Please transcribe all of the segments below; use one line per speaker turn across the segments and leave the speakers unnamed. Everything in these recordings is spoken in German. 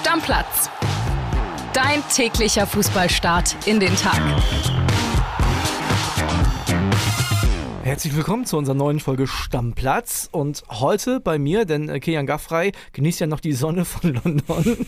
Stammplatz. Dein täglicher Fußballstart in den Tag.
Herzlich willkommen zu unserer neuen Folge Stammplatz. Und heute bei mir, denn äh, Kian Gaffrey genießt ja noch die Sonne von London.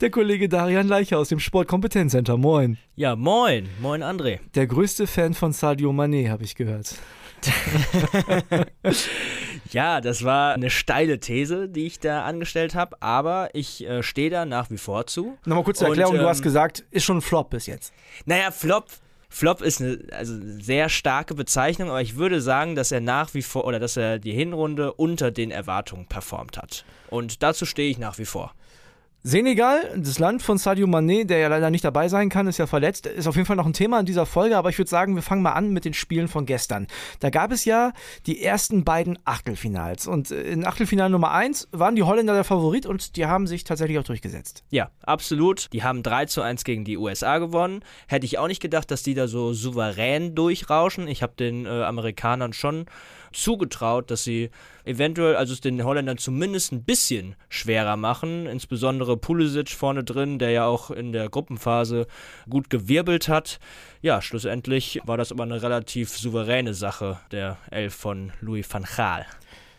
Der Kollege Darian Leicher aus dem Sportkompetenzcenter. Moin.
Ja, moin. Moin, André.
Der größte Fan von Sadio Mané, habe ich gehört.
ja, das war eine steile These, die ich da angestellt habe, aber ich äh, stehe da nach wie vor zu.
Nochmal kurz zur Erklärung, Und, ähm, du hast gesagt, ist schon ein Flop bis jetzt.
Naja, Flop Flop ist eine also sehr starke Bezeichnung, aber ich würde sagen, dass er nach wie vor oder dass er die Hinrunde unter den Erwartungen performt hat. Und dazu stehe ich nach wie vor.
Senegal, das Land von Sadio Mané, der ja leider nicht dabei sein kann, ist ja verletzt, ist auf jeden Fall noch ein Thema in dieser Folge, aber ich würde sagen, wir fangen mal an mit den Spielen von gestern. Da gab es ja die ersten beiden Achtelfinals und äh, in Achtelfinal Nummer 1 waren die Holländer der Favorit und die haben sich tatsächlich auch durchgesetzt.
Ja, absolut. Die haben 3 zu 1 gegen die USA gewonnen. Hätte ich auch nicht gedacht, dass die da so souverän durchrauschen. Ich habe den äh, Amerikanern schon zugetraut, dass sie eventuell, also es den Holländern zumindest ein bisschen schwerer machen. Insbesondere Pulisic vorne drin, der ja auch in der Gruppenphase gut gewirbelt hat. Ja, schlussendlich war das aber eine relativ souveräne Sache, der Elf von Louis van Gaal.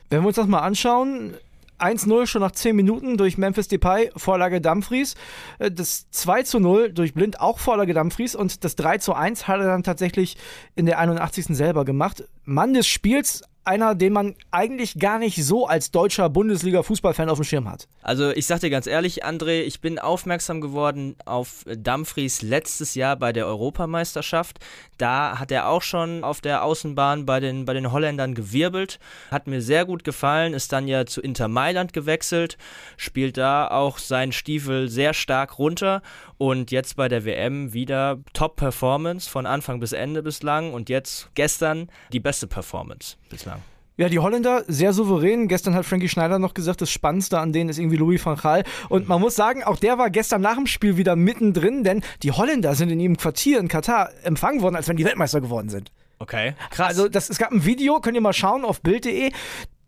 Wenn wir uns das mal anschauen, 1-0 schon nach 10 Minuten durch Memphis Depay, Vorlage Dumfries. Äh, das 2-0 durch Blind, auch Vorlage Dumfries. Und das 3-1 hat er dann tatsächlich in der 81. selber gemacht. Mann des Spiels, einer, den man eigentlich gar nicht so als deutscher Bundesliga-Fußballfan auf dem Schirm hat.
Also ich sag dir ganz ehrlich, André, ich bin aufmerksam geworden auf Dumfries letztes Jahr bei der Europameisterschaft. Da hat er auch schon auf der Außenbahn bei den, bei den Holländern gewirbelt. Hat mir sehr gut gefallen, ist dann ja zu Inter Mailand gewechselt, spielt da auch seinen Stiefel sehr stark runter und jetzt bei der WM wieder Top-Performance von Anfang bis Ende bislang und jetzt gestern die beste Performance bislang.
Ja, die Holländer sehr souverän. Gestern hat Frankie Schneider noch gesagt, das Spannendste an denen ist irgendwie Louis van Gaal. Und man muss sagen, auch der war gestern nach dem Spiel wieder mittendrin, denn die Holländer sind in ihrem Quartier in Katar empfangen worden, als wenn die Weltmeister geworden sind.
Okay,
krass. Also das, es gab ein Video, könnt ihr mal schauen auf Bild.de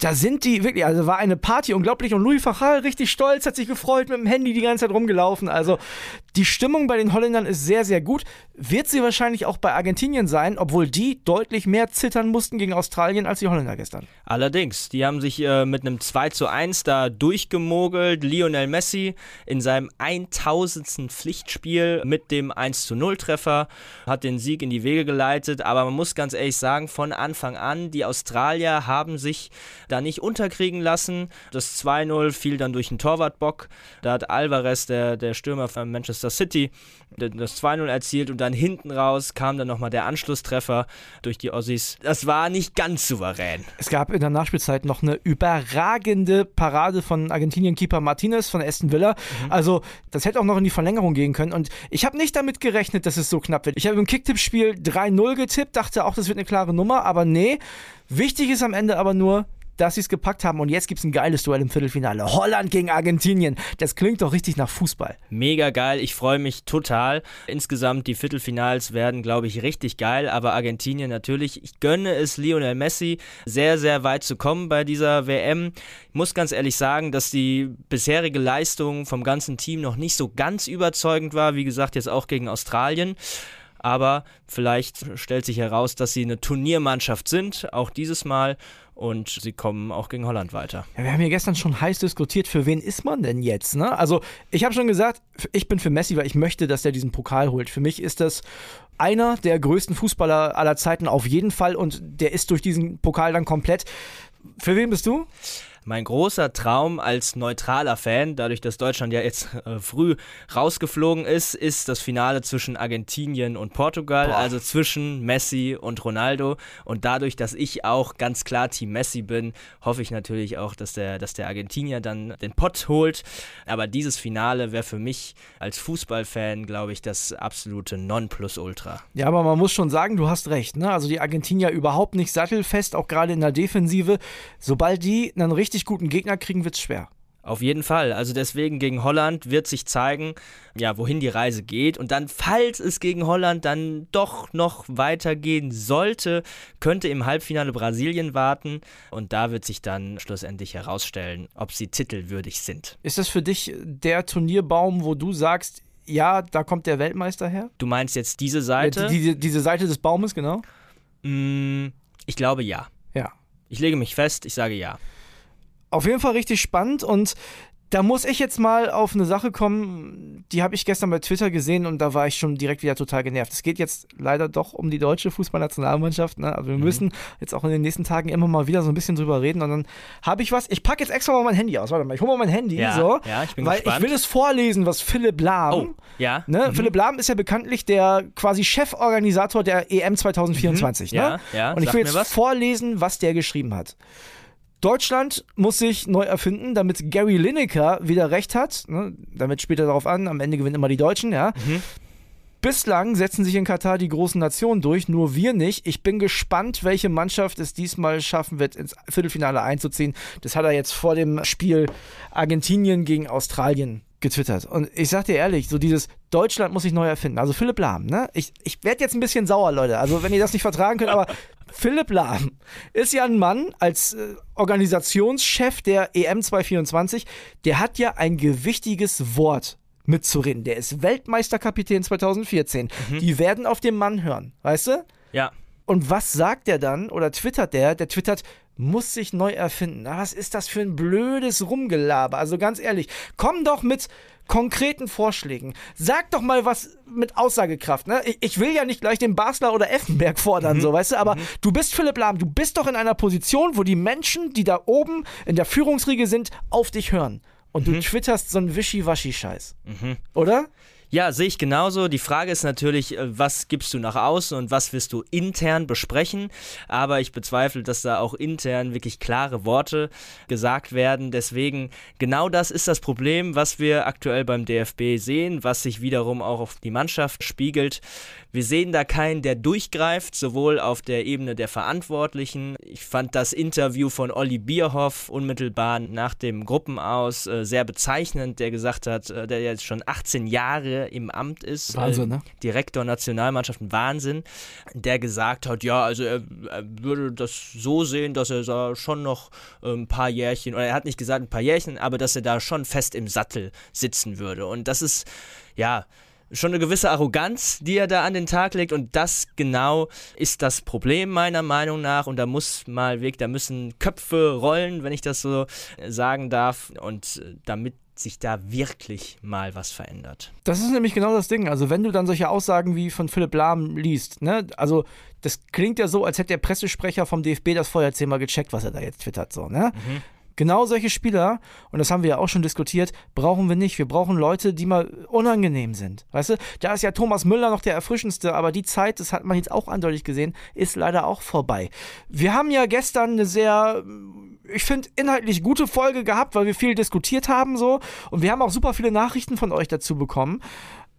da sind die wirklich, also war eine Party unglaublich und Louis Fachal richtig stolz, hat sich gefreut, mit dem Handy die ganze Zeit rumgelaufen. Also die Stimmung bei den Holländern ist sehr, sehr gut. Wird sie wahrscheinlich auch bei Argentinien sein, obwohl die deutlich mehr zittern mussten gegen Australien als die Holländer gestern.
Allerdings, die haben sich äh, mit einem 2 zu 1 da durchgemogelt. Lionel Messi in seinem 1000. Pflichtspiel mit dem 1 zu 0 Treffer hat den Sieg in die Wege geleitet. Aber man muss ganz ehrlich sagen, von Anfang an, die Australier haben sich da nicht unterkriegen lassen. Das 2-0 fiel dann durch den Torwartbock. Da hat Alvarez, der, der Stürmer von Manchester City, das 2-0 erzielt und dann hinten raus kam dann nochmal der Anschlusstreffer durch die Ossis. Das war nicht ganz souverän.
Es gab in der Nachspielzeit noch eine überragende Parade von Argentinien-Keeper Martinez von Aston Villa. Mhm. Also, das hätte auch noch in die Verlängerung gehen können. Und ich habe nicht damit gerechnet, dass es so knapp wird. Ich habe im Kicktipp-Spiel 3-0 getippt, dachte auch, das wird eine klare Nummer, aber nee. Wichtig ist am Ende aber nur, dass sie es gepackt haben. Und jetzt gibt es ein geiles Duell im Viertelfinale. Holland gegen Argentinien. Das klingt doch richtig nach Fußball.
Mega geil. Ich freue mich total. Insgesamt die Viertelfinals werden, glaube ich, richtig geil. Aber Argentinien natürlich. Ich gönne es Lionel Messi sehr, sehr weit zu kommen bei dieser WM. Ich muss ganz ehrlich sagen, dass die bisherige Leistung vom ganzen Team noch nicht so ganz überzeugend war. Wie gesagt, jetzt auch gegen Australien aber vielleicht stellt sich heraus, dass sie eine Turniermannschaft sind, auch dieses Mal und sie kommen auch gegen Holland weiter.
Ja, wir haben hier gestern schon heiß diskutiert, für wen ist man denn jetzt? Ne? Also ich habe schon gesagt, ich bin für Messi, weil ich möchte, dass er diesen Pokal holt. Für mich ist das einer der größten Fußballer aller Zeiten auf jeden Fall und der ist durch diesen Pokal dann komplett. Für wen bist du?
Mein großer Traum als neutraler Fan, dadurch, dass Deutschland ja jetzt äh, früh rausgeflogen ist, ist das Finale zwischen Argentinien und Portugal, Boah. also zwischen Messi und Ronaldo. Und dadurch, dass ich auch ganz klar Team Messi bin, hoffe ich natürlich auch, dass der, dass der Argentinier dann den Pott holt. Aber dieses Finale wäre für mich als Fußballfan, glaube ich, das absolute Nonplusultra.
Ja, aber man muss schon sagen, du hast recht. Ne? Also die Argentinier überhaupt nicht sattelfest, auch gerade in der Defensive. Sobald die einen richtig richtig guten Gegner kriegen, wird es schwer.
Auf jeden Fall. Also deswegen gegen Holland wird sich zeigen, ja, wohin die Reise geht. Und dann, falls es gegen Holland dann doch noch weitergehen sollte, könnte im Halbfinale Brasilien warten. Und da wird sich dann schlussendlich herausstellen, ob sie titelwürdig sind.
Ist das für dich der Turnierbaum, wo du sagst, ja, da kommt der Weltmeister her?
Du meinst jetzt diese Seite?
Ja, die, diese Seite des Baumes, genau?
Mm, ich glaube ja.
Ja.
Ich lege mich fest, ich sage ja.
Auf jeden Fall richtig spannend und da muss ich jetzt mal auf eine Sache kommen, die habe ich gestern bei Twitter gesehen und da war ich schon direkt wieder total genervt. Es geht jetzt leider doch um die deutsche Fußballnationalmannschaft. Ne? Also wir mhm. müssen jetzt auch in den nächsten Tagen immer mal wieder so ein bisschen drüber reden und dann habe ich was. Ich packe jetzt extra mal mein Handy aus. Warte mal, ich hole mal mein Handy,
ja,
so,
ja, ich bin
weil
gespannt.
ich will es vorlesen, was Philipp Lahm.
Oh, ja.
Ne?
Mhm.
Philipp Lahm ist ja bekanntlich der quasi Cheforganisator der EM 2024.
Mhm.
Ne?
Ja, ja.
Und ich will jetzt
was.
vorlesen, was der geschrieben hat. Deutschland muss sich neu erfinden, damit Gary Lineker wieder recht hat. Ne? Damit spielt er darauf an, am Ende gewinnen immer die Deutschen, ja.
Mhm.
Bislang setzen sich in Katar die großen Nationen durch, nur wir nicht. Ich bin gespannt, welche Mannschaft es diesmal schaffen wird, ins Viertelfinale einzuziehen. Das hat er jetzt vor dem Spiel Argentinien gegen Australien getwittert. Und ich sag dir ehrlich, so dieses Deutschland muss sich neu erfinden. Also Philipp Lahm, ne? Ich, ich werde jetzt ein bisschen sauer, Leute. Also wenn ihr das nicht vertragen könnt, aber Philipp Lahm ist ja ein Mann als äh, Organisationschef der EM 224, der hat ja ein gewichtiges Wort mitzureden. Der ist Weltmeisterkapitän 2014. Die werden auf den Mann hören, weißt du?
Ja.
Und was sagt der dann oder twittert der? Der twittert, muss sich neu erfinden. Na, was ist das für ein blödes Rumgelaber? Also ganz ehrlich, komm doch mit konkreten Vorschlägen. Sag doch mal was mit Aussagekraft. Ne? Ich, ich will ja nicht gleich den Basler oder Effenberg fordern, so weißt du, aber du bist Philipp Lahm, du bist doch in einer Position, wo die Menschen, die da oben in der Führungsriege sind, auf dich hören. Und du twitterst so einen Wischiwaschi-Scheiß. Oder?
Ja, sehe ich genauso. Die Frage ist natürlich, äh, was gibst du nach außen und was wirst du intern besprechen? Aber ich bezweifle, dass da auch intern wirklich klare Worte gesagt werden. Deswegen, genau das ist das Problem, was wir aktuell beim DFB sehen, was sich wiederum auch auf die Mannschaft spiegelt. Wir sehen da keinen, der durchgreift, sowohl auf der Ebene der Verantwortlichen. Ich fand das Interview von Olli Bierhoff unmittelbar nach dem Gruppenaus äh, sehr bezeichnend, der gesagt hat, äh, der jetzt schon 18 Jahre im Amt ist.
Wahnsinn, ne?
Direktor Nationalmannschaften, Wahnsinn. Der gesagt hat, ja, also er, er würde das so sehen, dass er da schon noch äh, ein paar Jährchen, oder er hat nicht gesagt ein paar Jährchen, aber dass er da schon fest im Sattel sitzen würde. Und das ist, ja, schon eine gewisse Arroganz, die er da an den Tag legt und das genau ist das Problem meiner Meinung nach und da muss mal weg, da müssen Köpfe rollen, wenn ich das so äh, sagen darf und äh, damit sich da wirklich mal was verändert.
Das ist nämlich genau das Ding. Also, wenn du dann solche Aussagen wie von Philipp Lahm liest, ne, also das klingt ja so, als hätte der Pressesprecher vom DFB das vorher zehnmal gecheckt, was er da jetzt twittert, so, ne? Genau solche Spieler, und das haben wir ja auch schon diskutiert, brauchen wir nicht. Wir brauchen Leute, die mal unangenehm sind. Weißt du, da ist ja Thomas Müller noch der erfrischendste, aber die Zeit, das hat man jetzt auch eindeutig gesehen, ist leider auch vorbei. Wir haben ja gestern eine sehr, ich finde, inhaltlich gute Folge gehabt, weil wir viel diskutiert haben so. Und wir haben auch super viele Nachrichten von euch dazu bekommen.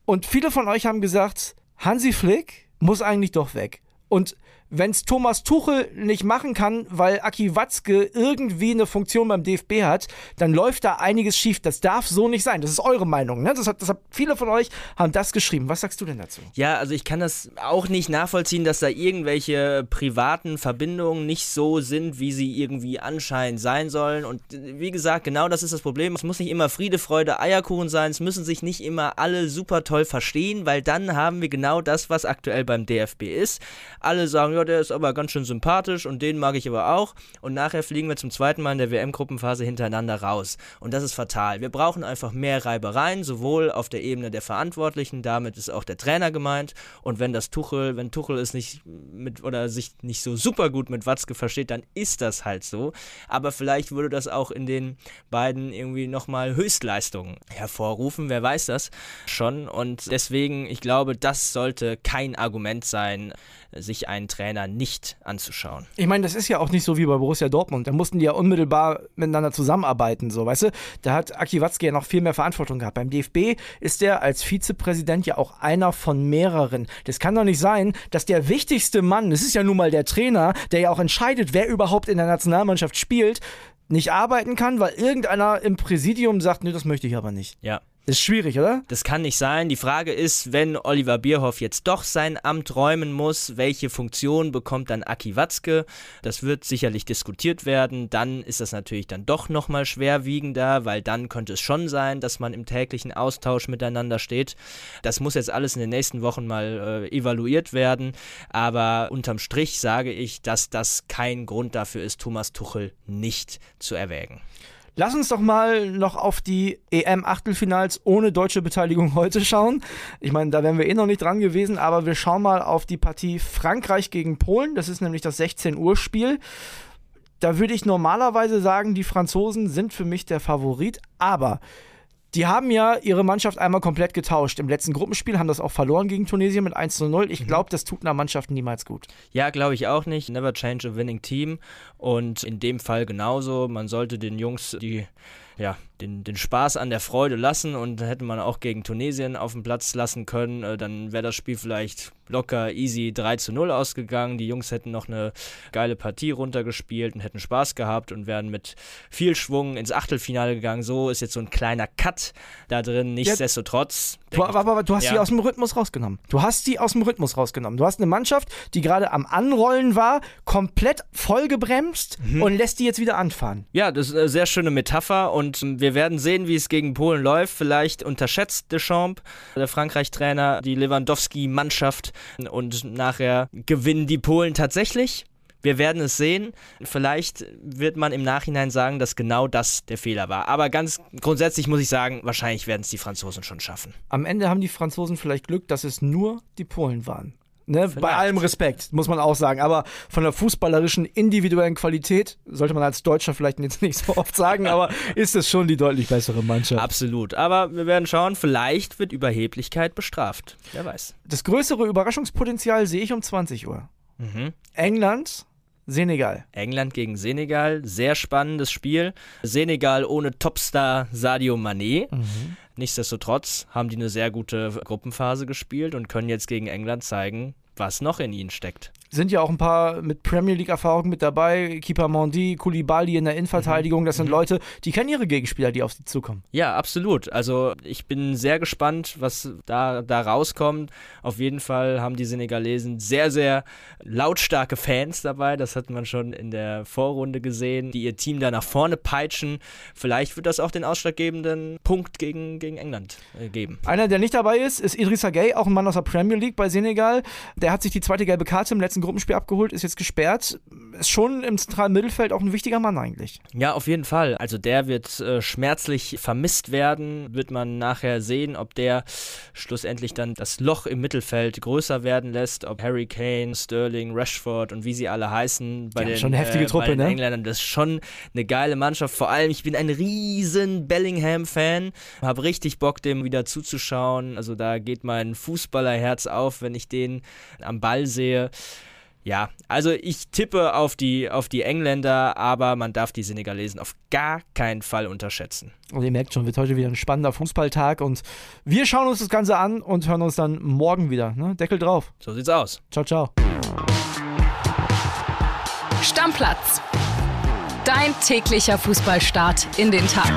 Und viele von euch haben gesagt, Hansi Flick muss eigentlich doch weg. Und wenn es Thomas Tuchel nicht machen kann, weil Aki Watzke irgendwie eine Funktion beim DFB hat, dann läuft da einiges schief. Das darf so nicht sein. Das ist eure Meinung. Ne? Das hat, das hat, viele von euch haben das geschrieben. Was sagst du denn dazu?
Ja, also ich kann das auch nicht nachvollziehen, dass da irgendwelche privaten Verbindungen nicht so sind, wie sie irgendwie anscheinend sein sollen. Und wie gesagt, genau das ist das Problem. Es muss nicht immer Friede, Freude, Eierkuchen sein. Es müssen sich nicht immer alle super toll verstehen, weil dann haben wir genau das, was aktuell beim DFB ist. Alle sagen, ja, der ist aber ganz schön sympathisch und den mag ich aber auch. Und nachher fliegen wir zum zweiten Mal in der WM-Gruppenphase hintereinander raus. Und das ist fatal. Wir brauchen einfach mehr Reibereien, sowohl auf der Ebene der Verantwortlichen, damit ist auch der Trainer gemeint. Und wenn das Tuchel, wenn Tuchel es nicht mit oder sich nicht so super gut mit Watzke versteht, dann ist das halt so. Aber vielleicht würde das auch in den beiden irgendwie nochmal Höchstleistungen hervorrufen. Wer weiß das schon. Und deswegen, ich glaube, das sollte kein Argument sein, sich einen Trainer nicht anzuschauen.
Ich meine, das ist ja auch nicht so wie bei Borussia Dortmund. Da mussten die ja unmittelbar miteinander zusammenarbeiten, so, weißt du? Da hat Aki Watzke ja noch viel mehr Verantwortung gehabt. Beim DFB ist der als Vizepräsident ja auch einer von mehreren. Das kann doch nicht sein, dass der wichtigste Mann, das ist ja nun mal der Trainer, der ja auch entscheidet, wer überhaupt in der Nationalmannschaft spielt, nicht arbeiten kann, weil irgendeiner im Präsidium sagt, nee, das möchte ich aber nicht.
Ja.
Ist schwierig, oder?
Das kann nicht sein. Die Frage ist, wenn Oliver Bierhoff jetzt doch sein Amt räumen muss, welche Funktion bekommt dann Aki Watzke? Das wird sicherlich diskutiert werden. Dann ist das natürlich dann doch nochmal schwerwiegender, weil dann könnte es schon sein, dass man im täglichen Austausch miteinander steht. Das muss jetzt alles in den nächsten Wochen mal äh, evaluiert werden. Aber unterm Strich sage ich, dass das kein Grund dafür ist, Thomas Tuchel nicht zu erwägen.
Lass uns doch mal noch auf die EM-Achtelfinals ohne deutsche Beteiligung heute schauen. Ich meine, da wären wir eh noch nicht dran gewesen, aber wir schauen mal auf die Partie Frankreich gegen Polen. Das ist nämlich das 16 Uhr Spiel. Da würde ich normalerweise sagen, die Franzosen sind für mich der Favorit, aber die haben ja ihre Mannschaft einmal komplett getauscht. Im letzten Gruppenspiel haben das auch verloren gegen Tunesien mit 1 zu 0. Ich glaube, das tut einer Mannschaft niemals gut.
Ja, glaube ich auch nicht. Never change a winning team. Und in dem Fall genauso. Man sollte den Jungs die ja, den, den Spaß an der Freude lassen und hätte man auch gegen Tunesien auf dem Platz lassen können, äh, dann wäre das Spiel vielleicht locker easy 3 zu 0 ausgegangen. Die Jungs hätten noch eine geile Partie runtergespielt und hätten Spaß gehabt und wären mit viel Schwung ins Achtelfinale gegangen. So ist jetzt so ein kleiner Cut da drin. Nichtsdestotrotz.
Du, aber, aber, du hast ja. die aus dem Rhythmus rausgenommen. Du hast die aus dem Rhythmus rausgenommen. Du hast eine Mannschaft, die gerade am Anrollen war, komplett vollgebremst mhm. und lässt die jetzt wieder anfahren.
Ja, das ist eine sehr schöne Metapher und wir werden sehen, wie es gegen Polen läuft. Vielleicht unterschätzt Deschamps, der Frankreich-Trainer, die Lewandowski-Mannschaft und nachher gewinnen die Polen tatsächlich. Wir werden es sehen. Vielleicht wird man im Nachhinein sagen, dass genau das der Fehler war. Aber ganz grundsätzlich muss ich sagen, wahrscheinlich werden es die Franzosen schon schaffen.
Am Ende haben die Franzosen vielleicht Glück, dass es nur die Polen waren. Ne, bei allem Respekt, muss man auch sagen. Aber von der fußballerischen individuellen Qualität, sollte man als Deutscher vielleicht jetzt nicht so oft sagen, aber ist es schon die deutlich bessere Mannschaft.
Absolut. Aber wir werden schauen, vielleicht wird Überheblichkeit bestraft. Wer weiß.
Das größere Überraschungspotenzial sehe ich um 20 Uhr. Mhm. England Senegal.
England gegen Senegal, sehr spannendes Spiel. Senegal ohne Topstar Sadio Mané. Mhm. Nichtsdestotrotz haben die eine sehr gute Gruppenphase gespielt und können jetzt gegen England zeigen, was noch in ihnen steckt
sind ja auch ein paar mit Premier League-Erfahrung mit dabei. Keeper Mondi, Koulibaly in der Innenverteidigung. Das sind mhm. Leute, die kennen ihre Gegenspieler, die auf sie zukommen.
Ja, absolut. Also ich bin sehr gespannt, was da, da rauskommt. Auf jeden Fall haben die Senegalesen sehr, sehr lautstarke Fans dabei. Das hat man schon in der Vorrunde gesehen, die ihr Team da nach vorne peitschen. Vielleicht wird das auch den ausschlaggebenden Punkt gegen, gegen England äh, geben.
Einer, der nicht dabei ist, ist Idrissa Gay, auch ein Mann aus der Premier League bei Senegal. Der hat sich die zweite gelbe Karte im letzten Gruppenspiel abgeholt, ist jetzt gesperrt. Ist schon im zentralen Mittelfeld auch ein wichtiger Mann eigentlich.
Ja, auf jeden Fall. Also der wird äh, schmerzlich vermisst werden. Wird man nachher sehen, ob der schlussendlich dann das Loch im Mittelfeld größer werden lässt. Ob Harry Kane, Sterling, Rashford und wie sie alle heißen bei, den,
schon heftige
äh,
Truppe,
bei den
ne?
Engländern. Das ist schon eine geile Mannschaft. Vor allem, ich bin ein riesen Bellingham-Fan. Habe richtig Bock, dem wieder zuzuschauen. Also da geht mein Fußballerherz auf, wenn ich den am Ball sehe. Ja, also ich tippe auf die, auf die Engländer, aber man darf die Senegalesen auf gar keinen Fall unterschätzen.
Und ihr merkt schon, wird heute wieder ein spannender Fußballtag und wir schauen uns das Ganze an und hören uns dann morgen wieder. Ne? Deckel drauf.
So sieht's aus.
Ciao, ciao.
Stammplatz. Dein täglicher Fußballstart in den Tag.